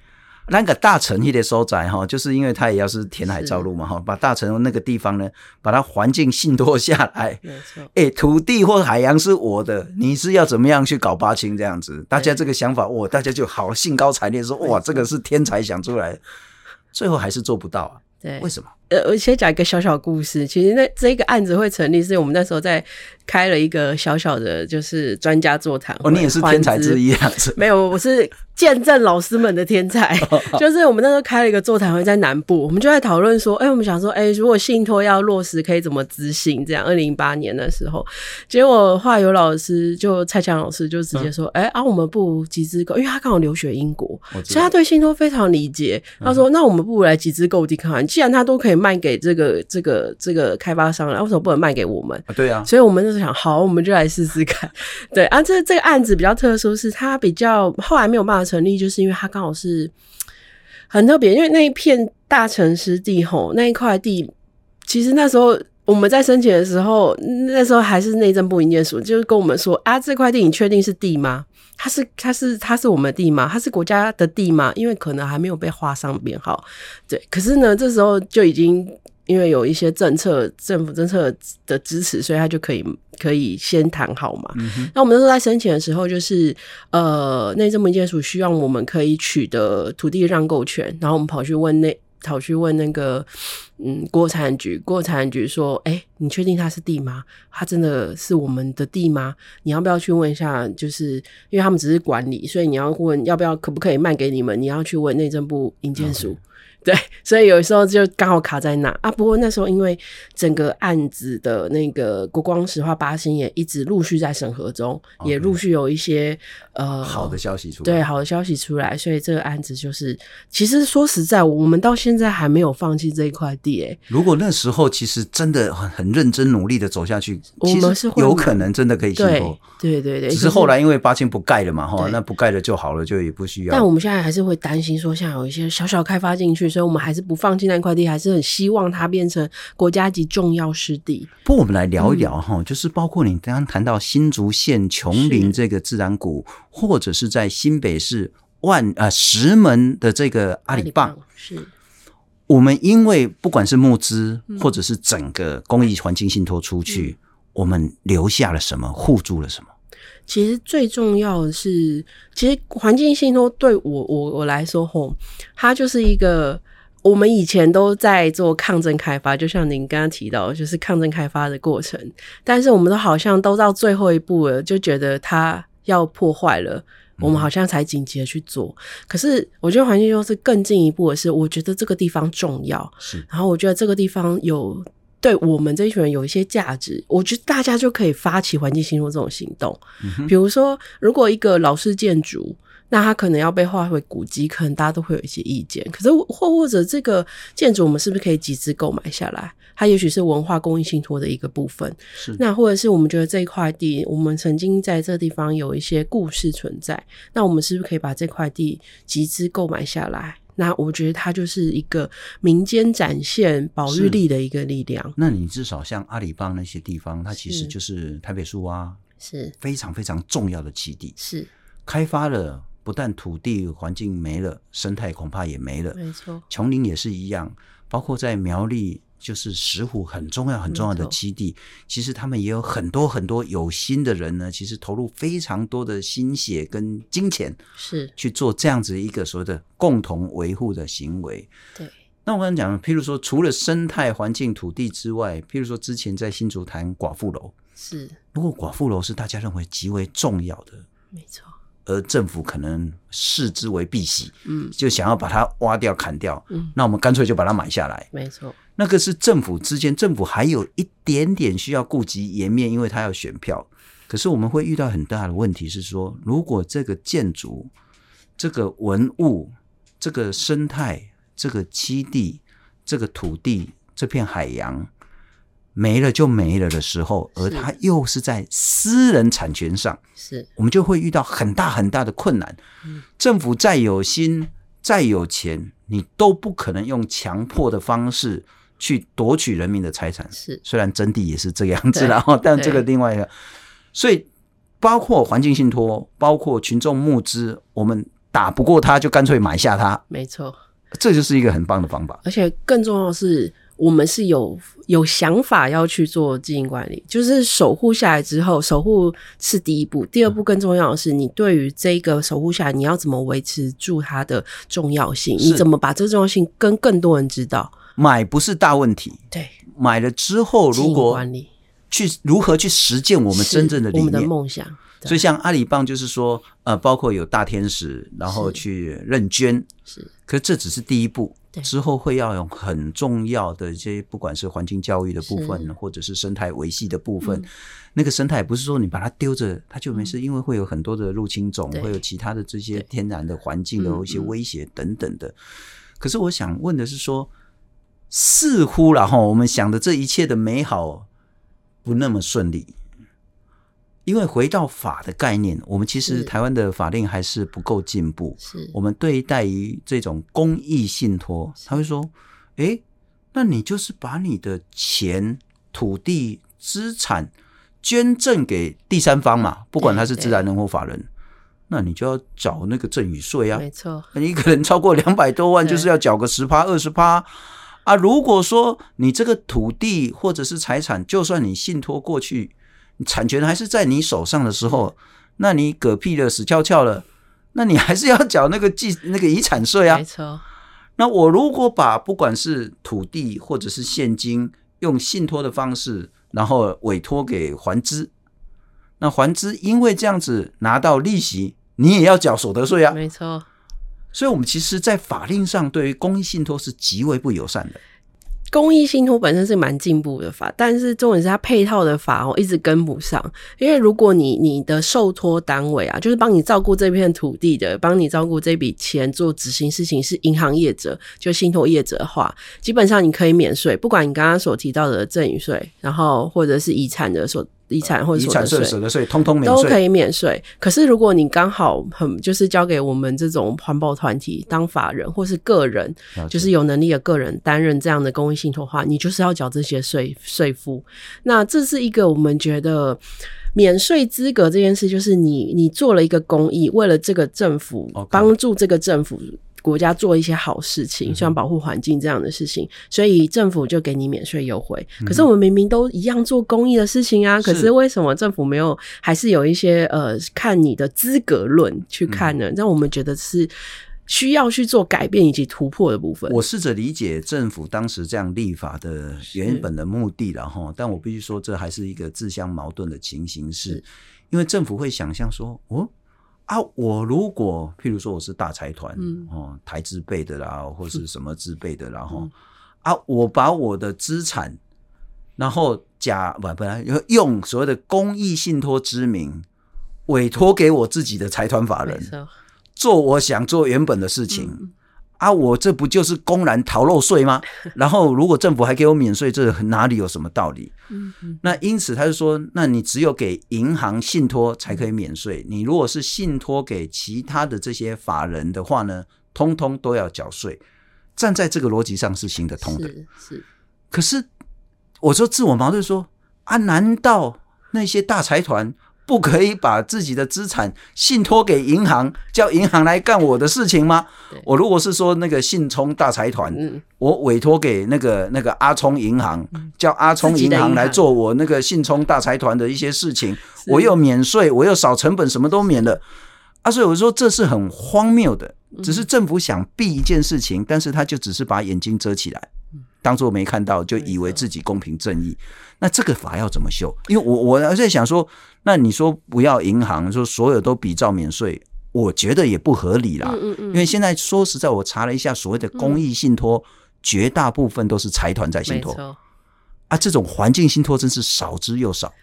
那个大城一的收窄哈，就是因为它也要是填海造陆嘛哈，把大城那个地方呢，把它环境信托下来。没错，哎，土地或海洋是我的，你是要怎么样去搞八清这样子？大家这个想法，哇，大家就好兴高采烈说，哇，这个是天才想出来的，最后还是做不到啊。对，为什么？呃，我先讲一个小小故事。其实那这个案子会成立，是我们那时候在开了一个小小的，就是专家座谈。哦，你也是天才之一样子。没有，我是见证老师们的天才。就是我们那时候开了一个座谈会，在南部，我们就在讨论说，哎、欸，我们想说，哎、欸，如果信托要落实，可以怎么执行？这样，二零零八年的时候，结果后来有老师就蔡强老师就直接说，哎、嗯欸，啊，我们不如集资购，因为他刚好留学英国，所以他对信托非常理解。他说，那我们不如来集资购地看看，既然他都可以卖给这个。这个这个开发商，为什么不能卖给我们？啊对啊，所以我们就想，好，我们就来试试看。对啊，这这个案子比较特殊，是它比较后来没有办法成立，就是因为它刚好是很特别，因为那一片大城市地吼，那一块地，其实那时候我们在申请的时候，那时候还是内政部营建署，就是跟我们说啊，这块地你确定是地吗？它是它是它是我们的地吗？它是国家的地吗？因为可能还没有被画上编号。对，可是呢，这时候就已经。因为有一些政策，政府政策的支持，所以他就可以可以先谈好嘛。嗯、那我们那时候在申请的时候，就是呃，内政部营建署希望我们可以取得土地让购权，然后我们跑去问那跑去问那个嗯国产局，国产局说：“哎、欸，你确定他是地吗？他真的是我们的地吗？你要不要去问一下？就是因为他们只是管理，所以你要问要不要可不可以卖给你们？你要去问内政部营建署。Okay. ”对，所以有时候就刚好卡在那啊。不过那时候因为整个案子的那个国光石化八星也一直陆续在审核中.也陆续有一些呃好的消息出来。对，好的消息出来，所以这个案子就是其实说实在，我们到现在还没有放弃这一块地，哎，如果那时候其实真的很很认真努力的走下去，我们是有可能真的可以信托。对对对，只是后来因为八千不盖了嘛，哈，那不盖了就好了，就也不需要。但我们现在还是会担心说，像有一些小小开发进去，所以我们还是不放弃那块地，还是很希望它变成国家级重要湿地。不，我们来聊一聊哈，嗯、就是包括你刚刚谈到新竹县琼林这个自然谷，是或者是在新北市万呃石门的这个阿里棒，是。我们因为不管是募资或者是整个公益环境信托出去，嗯、我们留下了什么，互助了什么？其实最重要的是，其实环境信托对我我我来说吼，它就是一个我们以前都在做抗震开发，就像您刚刚提到，就是抗震开发的过程，但是我们都好像都到最后一步了，就觉得它要破坏了，我们好像才紧急的去做。嗯、可是我觉得环境信托是更进一步的是，我觉得这个地方重要，是，然后我觉得这个地方有。对我们这一群人有一些价值，我觉得大家就可以发起环境行动这种行动。嗯、比如说，如果一个老式建筑，那它可能要被划回古迹，可能大家都会有一些意见。可是或或者这个建筑，我们是不是可以集资购买下来？它也许是文化公益信托的一个部分。是那或者是我们觉得这一块地，我们曾经在这地方有一些故事存在，那我们是不是可以把这块地集资购买下来？那我觉得它就是一个民间展现保育力的一个力量。那你至少像阿里邦那些地方，它其实就是台北树啊，是非常非常重要的基地。是开发了，不但土地环境没了，生态恐怕也没了。没错，琼林也是一样，包括在苗栗。就是石虎很重要很重要的基地，其实他们也有很多很多有心的人呢，其实投入非常多的心血跟金钱，是去做这样子一个所谓的共同维护的行为。对，那我刚才讲，譬如说除了生态环境、土地之外，譬如说之前在新竹谈寡妇楼，是不过寡妇楼是大家认为极为重要的，没错。而政府可能视之为敝屣，嗯，就想要把它挖掉、砍掉，嗯，那我们干脆就把它买下来，没错。那个是政府之间，政府还有一点点需要顾及颜面，因为他要选票。可是我们会遇到很大的问题是说，如果这个建筑、这个文物、这个生态、这个基地、这个土地、这片海洋。没了就没了的时候，而它又是在私人产权上，是我们就会遇到很大很大的困难。嗯、政府再有心、再有钱，你都不可能用强迫的方式去夺取人民的财产。是，虽然征地也是这个样子，然后 但这个另外一个，所以包括环境信托，包括群众募资，我们打不过他，就干脆买下它。没错，这就是一个很棒的方法。而且更重要的是。我们是有有想法要去做经营管理，就是守护下来之后，守护是第一步，第二步更重要的是，你对于这个守护下来，你要怎么维持住它的重要性？你怎么把这个重要性跟更多人知道？买不是大问题，对，买了之后如果去如何去实践我们真正的理念、我们的梦想。所以像阿里棒就是说，呃，包括有大天使，然后去认捐，是，可是这只是第一步。之后会要有很重要的这些，不管是环境教育的部分，或者是生态维系的部分，嗯、那个生态不是说你把它丢着它就没事，嗯、因为会有很多的入侵种，会有其他的这些天然的环境的一些威胁等等的。可是我想问的是说，似乎然后我们想的这一切的美好不那么顺利。因为回到法的概念，我们其实台湾的法令还是不够进步。是，我们对待于这种公益信托，他会说：“诶，那你就是把你的钱、土地、资产捐赠给第三方嘛，不管他是自然人或法人，那你就要缴那个赠与税啊。没错，你可能超过两百多万，就是要缴个十趴、二十趴啊。如果说你这个土地或者是财产，就算你信托过去。”产权还是在你手上的时候，那你嗝屁了、死翘翘了，那你还是要缴那个继那个遗产税啊。没错。那我如果把不管是土地或者是现金，用信托的方式，然后委托给还资，那还资因为这样子拿到利息，你也要缴所得税啊。没错。所以，我们其实，在法令上对于公益信托是极为不友善的。公益信托本身是蛮进步的法，但是重点是它配套的法哦一直跟不上。因为如果你你的受托单位啊，就是帮你照顾这片土地的，帮你照顾这笔钱做执行事情是银行业者，就信托业者的话，基本上你可以免税，不管你刚刚所提到的赠与税，然后或者是遗产的所。遗产或者遗产税、所得税，通通免税，都可以免税。可是如果你刚好很就是交给我们这种环保团体当法人，或是个人，就是有能力的个人担任这样的公益信托的话，你就是要缴这些税税负。那这是一个我们觉得免税资格这件事，就是你你做了一个公益，为了这个政府帮助这个政府。国家做一些好事情，像保护环境这样的事情，所以政府就给你免税优惠。可是我们明明都一样做公益的事情啊，可是为什么政府没有？还是有一些呃，看你的资格论去看呢？让我们觉得是需要去做改变以及突破的部分。我试着理解政府当时这样立法的原本的目的了哈，但我必须说，这还是一个自相矛盾的情形，是因为政府会想象说，哦。啊，我如果譬如说我是大财团，嗯，哦，台资辈的啦，或是什么资辈的，然后、嗯、啊，我把我的资产，然后假不本来用所谓的公益信托之名，委托给我自己的财团法人，做我想做原本的事情。嗯啊，我这不就是公然逃漏税吗？然后如果政府还给我免税，这哪里有什么道理？嗯嗯。那因此他就说，那你只有给银行信托才可以免税。你如果是信托给其他的这些法人的话呢，通通都要缴税。站在这个逻辑上是行得通的。是。是。可是我说自我矛盾说啊，难道那些大财团？不可以把自己的资产信托给银行，叫银行来干我的事情吗？我如果是说那个信聪大财团，嗯、我委托给那个那个阿聪银行，叫阿聪银行来做我那个信聪大财团的一些事情，我又免税，我又少成本，什么都免了。啊，所以我说这是很荒谬的，只是政府想避一件事情，但是他就只是把眼睛遮起来。当做没看到，就以为自己公平正义。那这个法要怎么修？因为我我在想说，那你说不要银行说所有都比照免税，我觉得也不合理啦。嗯嗯嗯。因为现在说实在，我查了一下，所谓的公益信托，绝大部分都是财团在信托。啊，这种环境信托真是少之又少。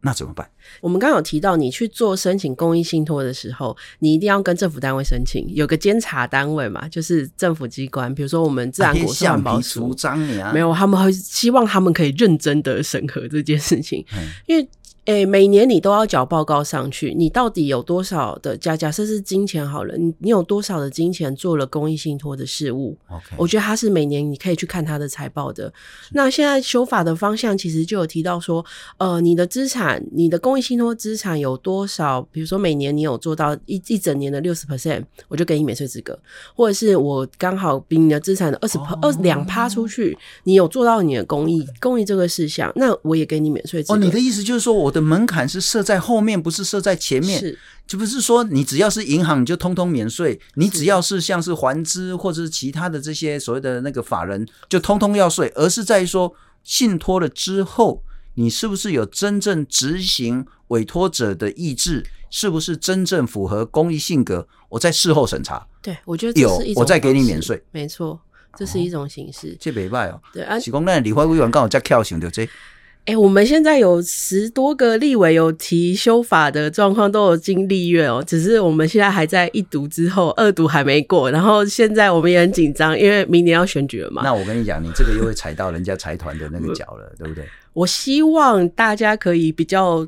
那怎么办？我们刚刚有提到，你去做申请公益信托的时候，你一定要跟政府单位申请，有个监察单位嘛，就是政府机关，比如说我们自然果树环保署，没有，他们会希望他们可以认真的审核这件事情，嗯、因为。诶、欸，每年你都要缴报告上去，你到底有多少的假假设是金钱好了，你你有多少的金钱做了公益信托的事务？Okay. 我觉得它是每年你可以去看它的财报的。那现在修法的方向其实就有提到说，呃，你的资产，你的公益信托资产有多少？比如说每年你有做到一一整年的六十 percent，我就给你免税资格，或者是我刚好比你的资产的二十二两趴出去，你有做到你的公益公益这个事项，那我也给你免税资格。哦，你的意思就是说我的。门槛是设在后面，不是设在前面。是，就不是说你只要是银行，你就通通免税；你只要是像是环资或者是其他的这些所谓的那个法人，就通通要税。而是在于说，信托了之后，你是不是有真正执行委托者的意志？是不是真正符合公益性格？我在事后审查。对，我觉得有，我再给你免税。没错，这是一种形式。这没办哦。对啊，是讲那立法委员刚好在跳行的这。哎、欸，我们现在有十多个立委有提修法的状况，都有经立院哦。只是我们现在还在一读之后，二读还没过。然后现在我们也很紧张，因为明年要选举了嘛。那我跟你讲，你这个又会踩到人家财团的那个脚了，对不对？我希望大家可以比较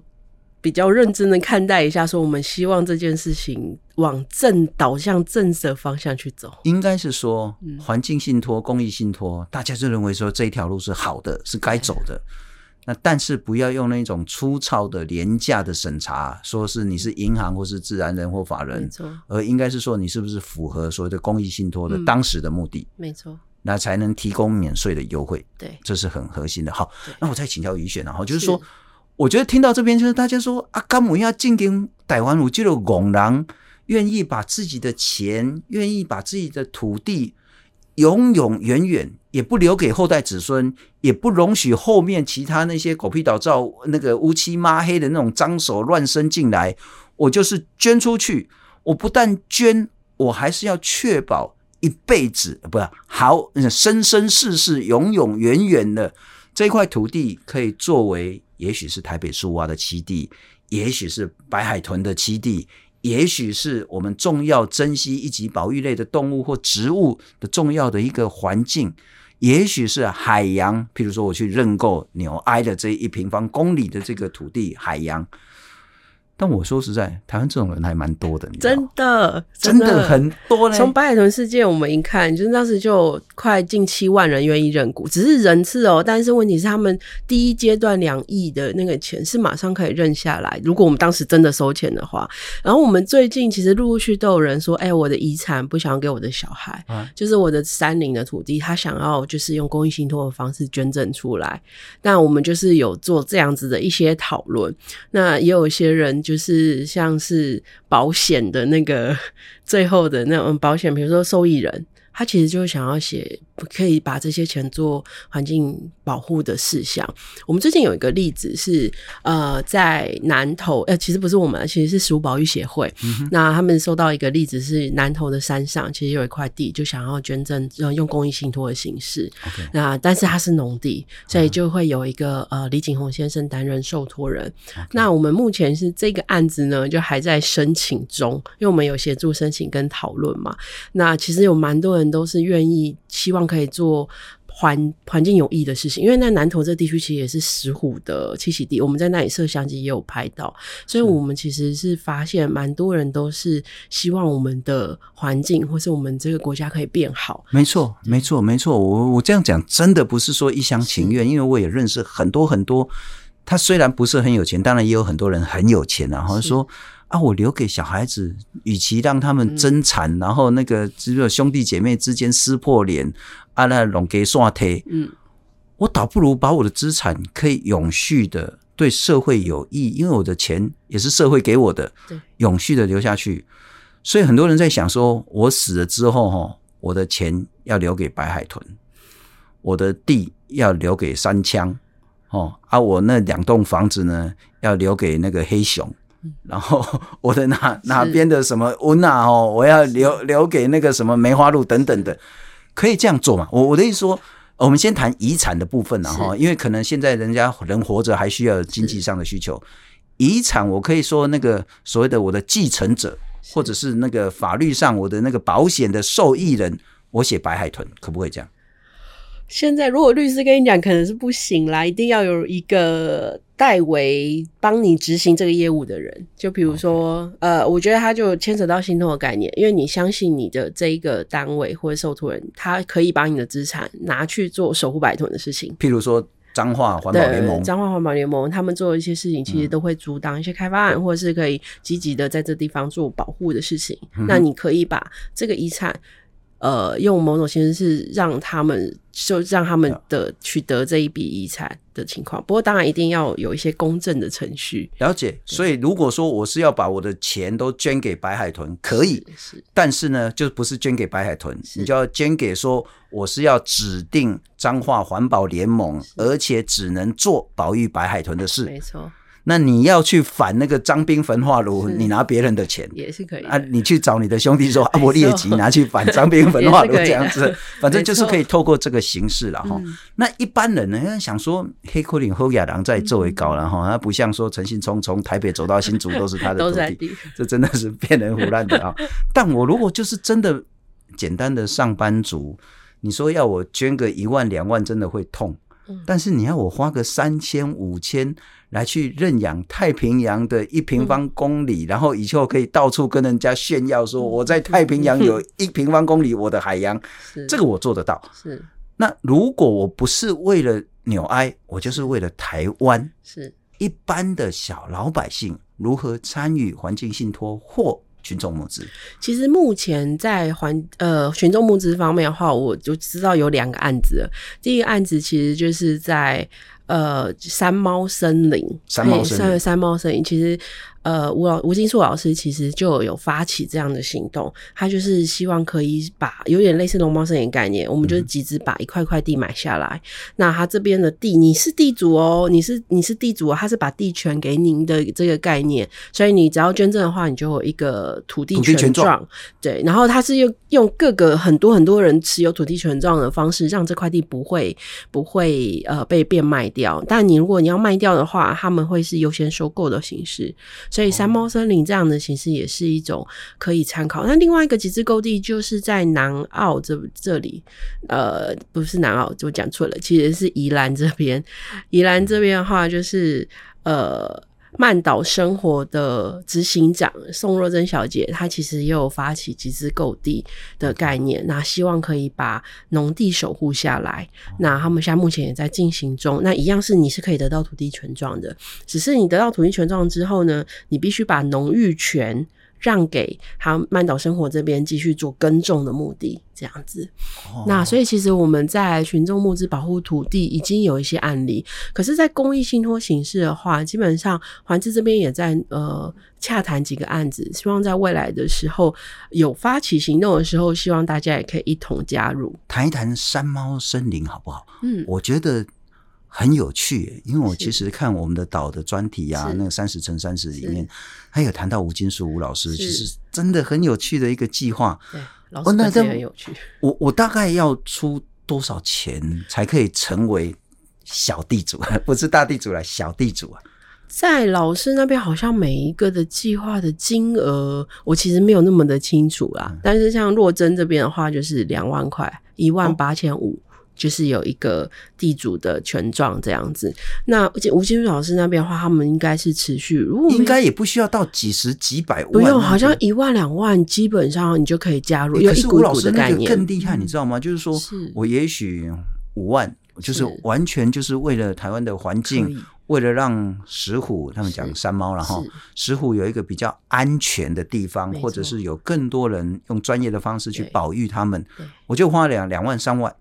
比较认真的看待一下，说我们希望这件事情往正导向正的方向去走。应该是说，环境信托、公益信托，大家就认为说这一条路是好的，是该走的。那但是不要用那种粗糙的廉价的审查，说是你是银行或是自然人或法人，没错，而应该是说你是不是符合所谓的公益信托的当时的目的，嗯、没错，那才能提供免税的优惠，对，这是很核心的。好，那我再请教于选啊，哈，就是说，是。我觉得听到这边就是大家说啊，甘姆要进行台湾，我觉得拱狼愿意把自己的钱，愿意把自己的土地。永永远远也不留给后代子孙，也不容许后面其他那些狗屁倒灶、那个乌漆抹黑的那种脏手乱伸进来。我就是捐出去，我不但捐，我还是要确保一辈子不是好，生生世世、永永远远的这块土地，可以作为，也许是台北树蛙的栖地，也许是白海豚的栖地，也许是我们重要珍惜一级保育类的动物或植物的重要的一个环境，也许是海洋，譬如说我去认购纽埃的这一平方公里的这个土地，海洋。但我说实在，台湾这种人还蛮多的，真的，真的很多呢。从白海豚事件，我们一看，就是当时就快近七万人愿意认股，只是人次哦。但是问题是，他们第一阶段两亿的那个钱是马上可以认下来。如果我们当时真的收钱的话，然后我们最近其实陆陆续续都有人说：“哎、欸，我的遗产不想要给我的小孩，啊、就是我的山林的土地，他想要就是用公益信托的方式捐赠出来。”那我们就是有做这样子的一些讨论。那也有一些人。就是像是保险的那个 最后的那种保险，比如说受益人，他其实就想要写。可以把这些钱做环境保护的事项。我们最近有一个例子是，呃，在南投，呃，其实不是我们，其实是食物保育协会。嗯、那他们收到一个例子是，南投的山上其实有一块地，就想要捐赠，呃，用公益信托的形式。那但是它是农地，所以就会有一个呃李景宏先生担任受托人。那我们目前是这个案子呢，就还在申请中，因为我们有协助申请跟讨论嘛。那其实有蛮多人都是愿意希望。可以做环环境有益的事情，因为那南投这地区其实也是石虎的栖息地，我们在那里摄像机也有拍到，所以我们其实是发现蛮多人都是希望我们的环境或是我们这个国家可以变好。没错，没错，没错。我我这样讲真的不是说一厢情愿，因为我也认识很多很多，他虽然不是很有钱，当然也有很多人很有钱，然后说。啊，我留给小孩子，与其让他们争产，嗯、然后那个只有兄弟姐妹之间撕破脸，啊，那弄给刷贴，嗯，我倒不如把我的资产可以永续的对社会有益，因为我的钱也是社会给我的，对，永续的留下去。所以很多人在想说，我死了之后，哈，我的钱要留给白海豚，我的地要留给三枪，哦，啊，我那两栋房子呢，要留给那个黑熊。然后我的哪哪边的什么温啊哦，我要留留给那个什么梅花鹿等等的，可以这样做嘛？我我的意思说，我们先谈遗产的部分了哈，因为可能现在人家人活着还需要经济上的需求，遗产我可以说那个所谓的我的继承者，或者是那个法律上我的那个保险的受益人，我写白海豚可不可以这样？现在如果律师跟你讲，可能是不行啦，一定要有一个代为帮你执行这个业务的人。就比如说.呃，我觉得他就牵扯到信托的概念，因为你相信你的这一个单位或者受托人，他可以把你的资产拿去做守护白豚的事情。譬如说，彰化环保联盟，彰化环保联盟，他们做的一些事情，其实都会阻挡一些开发案，嗯、或者是可以积极的在这地方做保护的事情。嗯、那你可以把这个遗产。呃，用某种形式是让他们就让他们的取得这一笔遗产的情况，不过当然一定要有一些公正的程序。了解，所以如果说我是要把我的钱都捐给白海豚，可以，是，是，但是呢，就不是捐给白海豚，你就要捐给说我是要指定彰化环保联盟，而且只能做保育白海豚的事。没错。那你要去反那个张兵焚化炉，你拿别人的钱也是可以啊。你去找你的兄弟说 阿伯列吉拿去反张兵焚化炉这样子，反正就是可以透过这个形式了哈。那一般人呢，想说黑科林侯亚郎在作为搞了哈，他不像说陈信聪从台北走到新竹都是他的 徒弟，这真的是骗人胡乱的啊。但我如果就是真的简单的上班族，你说要我捐个一万两万，真的会痛。但是你要我花个三千五千来去认养太平洋的一平方公里，嗯、然后以后可以到处跟人家炫耀说我在太平洋有 一平方公里我的海洋，是。这个我做得到。是。那如果我不是为了纽埃，我就是为了台湾，是。一般的小老百姓如何参与环境信托或群众募资，其实目前在环呃群众募资方面的话，我就知道有两个案子了。第一个案子其实就是在呃山猫森林，山猫森林，山猫森林，其实。呃，吴老吴金树老师其实就有发起这样的行动，他就是希望可以把有点类似龙猫森林概念，我们就是集资把一块块地买下来。嗯、那他这边的地，你是地主哦，你是你是地主，他是把地权给您的这个概念，所以你只要捐赠的话，你就有一个土地权状。对，然后他是用用各个很多很多人持有土地权状的方式，让这块地不会不会呃被变卖掉。但你如果你要卖掉的话，他们会是优先收购的形式。所以山猫森林这样的形式也是一种可以参考。那另外一个集资购地就是在南澳这这里，呃，不是南澳，我讲错了，其实是宜兰这边。宜兰这边的话，就是呃，曼岛生活的执行长宋若珍小姐，她其实也有发起集资购地的概念，那希望可以把农地守护下来。那他们现在目前也在进行中。那一样是你是可以得到土地权状的，只是你得到土地权状之后呢，你必须把农域权。让给他曼岛生活这边继续做耕种的目的，这样子。Oh. 那所以其实我们在群众募资保护土地已经有一些案例，可是，在公益信托形式的话，基本上环志这边也在呃洽谈几个案子，希望在未来的时候有发起行动的时候，希望大家也可以一同加入，谈一谈山猫森林好不好？嗯，我觉得。很有趣，因为我其实看我们的岛的专题啊，那个三十乘三十里面，还有谈到吴金树吴老师，其实真的很有趣的一个计划。对，老师本身也很有趣。我我大概要出多少钱才可以成为小地主？不是大地主了，小地主啊。在老师那边，好像每一个的计划的金额，我其实没有那么的清楚啦。嗯、但是像若真这边的话，就是两万块，一万八千五。就是有一个地主的权状这样子。那吴金树老师那边的话，他们应该是持续，如果应该也不需要到几十几百万，不用，好像一万两万，基本上你就可以加入。可是吴老师那个更厉害，你知道吗？就是说我也许五万，就是完全就是为了台湾的环境，为了让石虎他们讲山猫，然后石虎有一个比较安全的地方，或者是有更多人用专业的方式去保育他们，我就花两两万三万。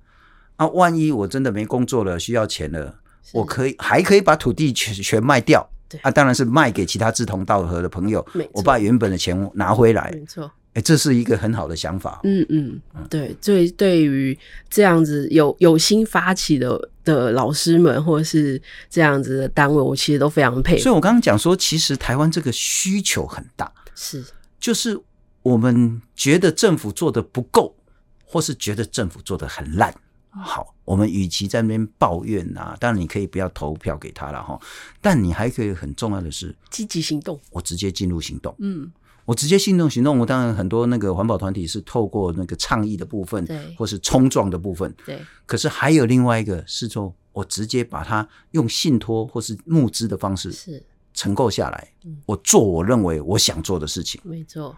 那、啊、万一我真的没工作了，需要钱了，我可以还可以把土地全全卖掉。对啊，当然是卖给其他志同道合的朋友。我把原本的钱拿回来。没错，哎，这是一个很好的想法。嗯嗯，对，对，对于这样子有有心发起的的老师们，或者是这样子的单位，我其实都非常佩服。所以我刚刚讲说，其实台湾这个需求很大，是，就是我们觉得政府做的不够，或是觉得政府做的很烂。好，我们与其在那边抱怨啊，当然你可以不要投票给他了哈，但你还可以很重要的是积极行动。我直接进入行动，嗯，我直接行动行动。我当然很多那个环保团体是透过那个倡议的部分，对，或是冲撞的部分，对。可是还有另外一个是说，我直接把它用信托或是募资的方式是承购下来，我做我认为我想做的事情，没错。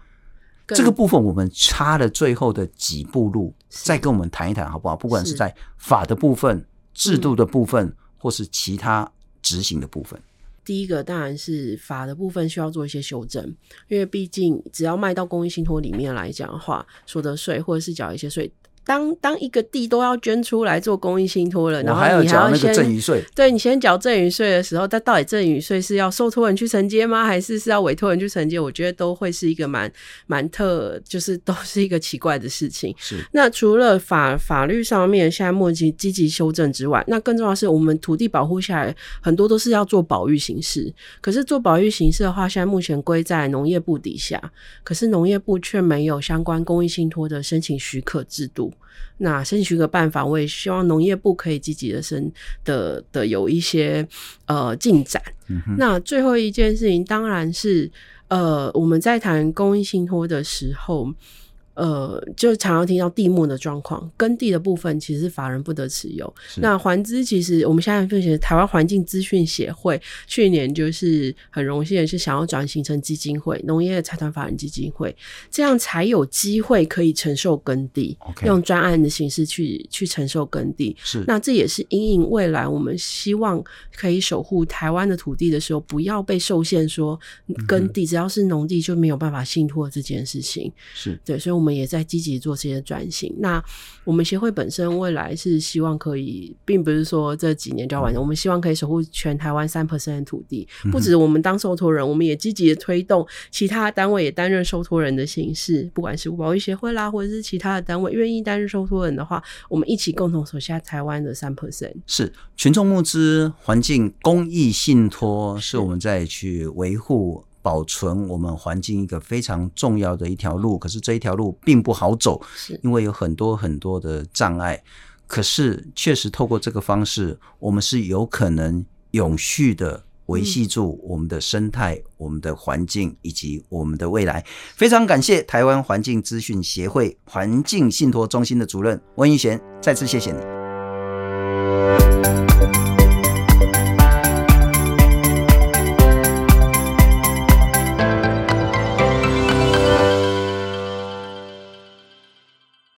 这个部分我们差了最后的几步路，再跟我们谈一谈好不好？不管是在法的部分、制度的部分，或是其他执行的部分。第一个当然是法的部分需要做一些修正，因为毕竟只要卖到公益信托里面来讲的话，所得税或者是缴一些税。当当一个地都要捐出来做公益信托了，然后你还要先赠与税，对，你先缴赠与税的时候，但到底赠与税是要受托人去承接吗？还是是要委托人去承接？我觉得都会是一个蛮蛮特，就是都是一个奇怪的事情。是。那除了法法律上面现在目前积极修正之外，那更重要的是我们土地保护下来很多都是要做保育形式，可是做保育形式的话，现在目前归在农业部底下，可是农业部却没有相关公益信托的申请许可制度。那申请许可办法，我也希望农业部可以积极的申的的有一些呃进展。嗯、那最后一件事情，当然是呃我们在谈公益信托的时候。呃，就常常听到地目的状况，耕地的部分其实是法人不得持有。那环资其实我们现在分析，台湾环境资讯协会去年就是很荣幸的是想要转型成基金会，农业财团法人基金会，这样才有机会可以承受耕地，Okay. 用专案的形式去去承受耕地。是，那这也是因应未来我们希望可以守护台湾的土地的时候，不要被受限说耕地，只要是农地就没有办法信托这件事情。是对，所以我们。们也在积极做这些转型。那我们协会本身未来是希望可以，并不是说这几年就要完成，我们希望可以守护全台湾三 percent 的土地。不止我们当受托人，我们也积极的推动其他单位也担任受托人的形式，不管是保育协会啦，或者是其他的单位愿意担任受托人的话，我们一起共同守下台湾的三 percent。是群众募资、环境公益信托，是我们在去维护。保存我们环境一个非常重要的一条路，可是这一条路并不好走，是因为有很多很多的障碍。可是确实透过这个方式，我们是有可能永续的维系住我们的生态、嗯、我们的环境以及我们的未来。非常感谢台湾环境资讯协会环境信托中心的主任温玉贤，再次谢谢你。